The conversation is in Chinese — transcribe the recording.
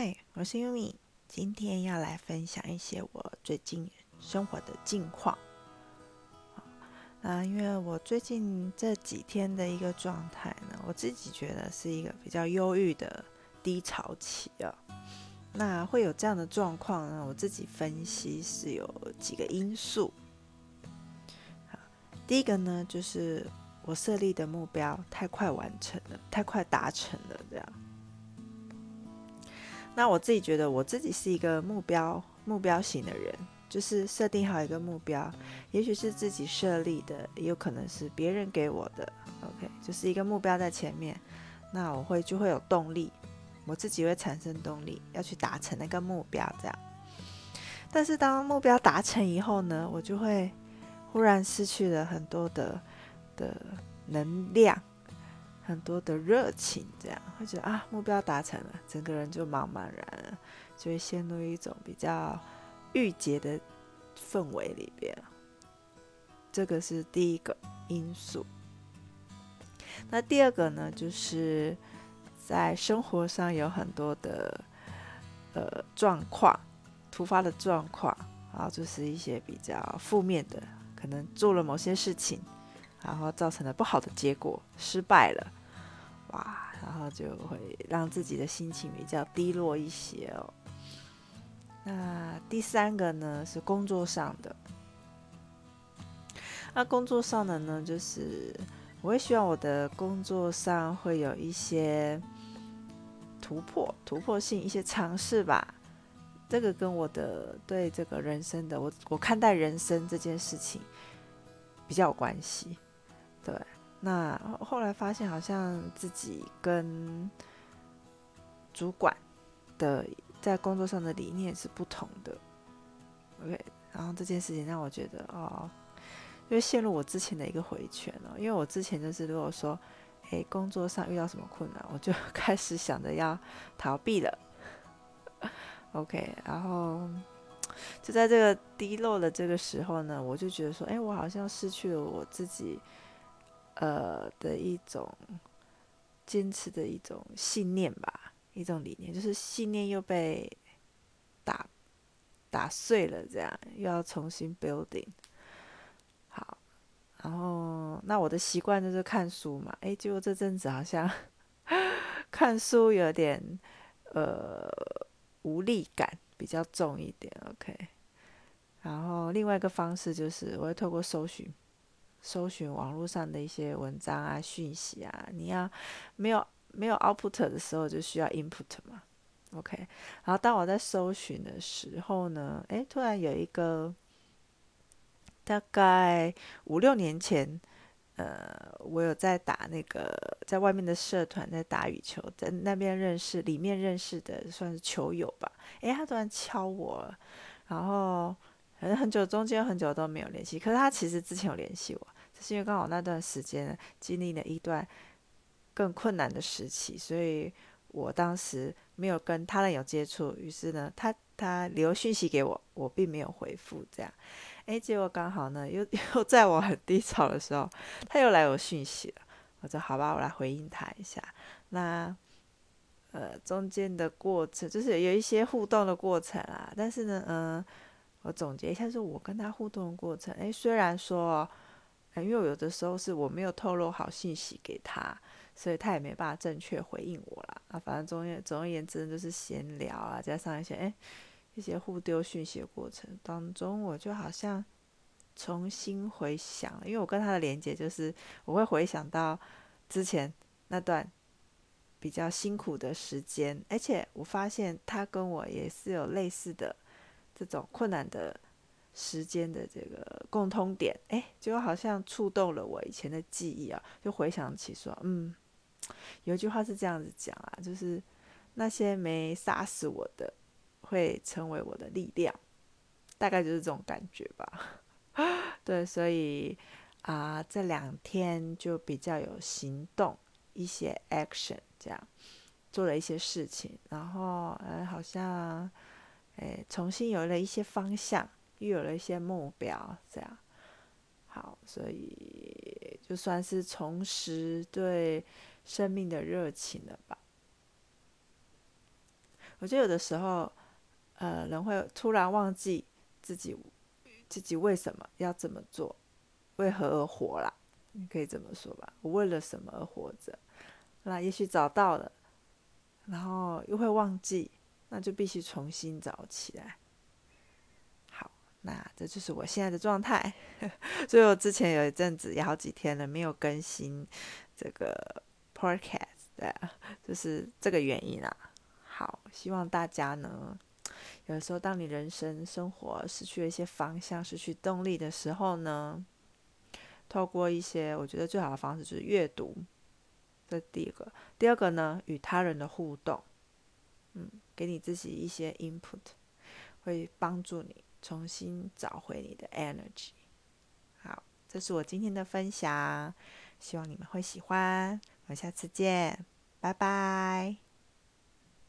嗨，我是优米，今天要来分享一些我最近生活的近况。啊，因为我最近这几天的一个状态呢，我自己觉得是一个比较忧郁的低潮期啊。那会有这样的状况呢，我自己分析是有几个因素。第一个呢，就是我设立的目标太快完成了，太快达成了，这样。那我自己觉得，我自己是一个目标目标型的人，就是设定好一个目标，也许是自己设立的，也有可能是别人给我的。OK，就是一个目标在前面，那我会就会有动力，我自己会产生动力，要去达成那个目标这样。但是当目标达成以后呢，我就会忽然失去了很多的的能量。很多的热情，这样会觉得啊，目标达成了，整个人就茫茫然了，就会陷入一种比较郁结的氛围里边。这个是第一个因素。那第二个呢，就是在生活上有很多的呃状况，突发的状况，然后就是一些比较负面的，可能做了某些事情，然后造成了不好的结果，失败了。哇，然后就会让自己的心情比较低落一些哦。那第三个呢是工作上的，那工作上的呢，就是我会希望我的工作上会有一些突破、突破性一些尝试吧。这个跟我的对这个人生的我我看待人生这件事情比较有关系，对。那后来发现，好像自己跟主管的在工作上的理念是不同的。OK，然后这件事情让我觉得，哦，因为陷入我之前的一个回圈哦，因为我之前就是如果说，诶，工作上遇到什么困难，我就开始想着要逃避了。OK，然后就在这个低落的这个时候呢，我就觉得说，哎，我好像失去了我自己。呃的一种坚持的一种信念吧，一种理念，就是信念又被打打碎了，这样又要重新 building。好，然后那我的习惯就是看书嘛，哎，结果这阵子好像看书有点呃无力感比较重一点，OK。然后另外一个方式就是我会透过搜寻。搜寻网络上的一些文章啊、讯息啊，你要没有没有 output 的时候，就需要 input 嘛，OK。然后当我在搜寻的时候呢，诶，突然有一个大概五六年前，呃，我有在打那个在外面的社团在打羽球，在那边认识里面认识的算是球友吧，诶，他突然敲我，然后。可能很久，中间很久都没有联系。可是他其实之前有联系我，是因为刚好那段时间经历了一段更困难的时期，所以我当时没有跟他人有接触。于是呢，他他留讯息给我，我并没有回复。这样，哎，结果刚好呢，又 又在我很低潮的时候，他又来有讯息了。我说好吧，我来回应他一下。那呃，中间的过程就是有一些互动的过程啊，但是呢，嗯。我总结一下，是我跟他互动的过程。诶，虽然说，因为有的时候是我没有透露好信息给他，所以他也没办法正确回应我啦。啊，反正总而总而言之，就是闲聊啊，加上一些诶一些互丢讯息的过程当中，我就好像重新回想，因为我跟他的连接就是我会回想到之前那段比较辛苦的时间，而且我发现他跟我也是有类似的。这种困难的时间的这个共通点，哎，就好像触动了我以前的记忆啊，就回想起说，嗯，有一句话是这样子讲啊，就是那些没杀死我的，会成为我的力量，大概就是这种感觉吧。对，所以啊，这两天就比较有行动，一些 action，这样做了一些事情，然后，呃，好像。哎，重新有了一些方向，又有了一些目标，这样好，所以就算是重拾对生命的热情了吧。我觉得有的时候，呃，人会突然忘记自己自己为什么要这么做，为何而活啦？你可以这么说吧，我为了什么而活着？那也许找到了，然后又会忘记，那就必须重新找起来。那这就是我现在的状态。所以我之前有一阵子也好几天了没有更新这个 podcast，对，就是这个原因啊。好，希望大家呢，有时候当你人生生活失去了一些方向、失去动力的时候呢，透过一些我觉得最好的方式就是阅读。这第一个，第二个呢，与他人的互动，嗯，给你自己一些 input，会帮助你重新找回你的 energy。好，这是我今天的分享，希望你们会喜欢。我们下次见，拜拜。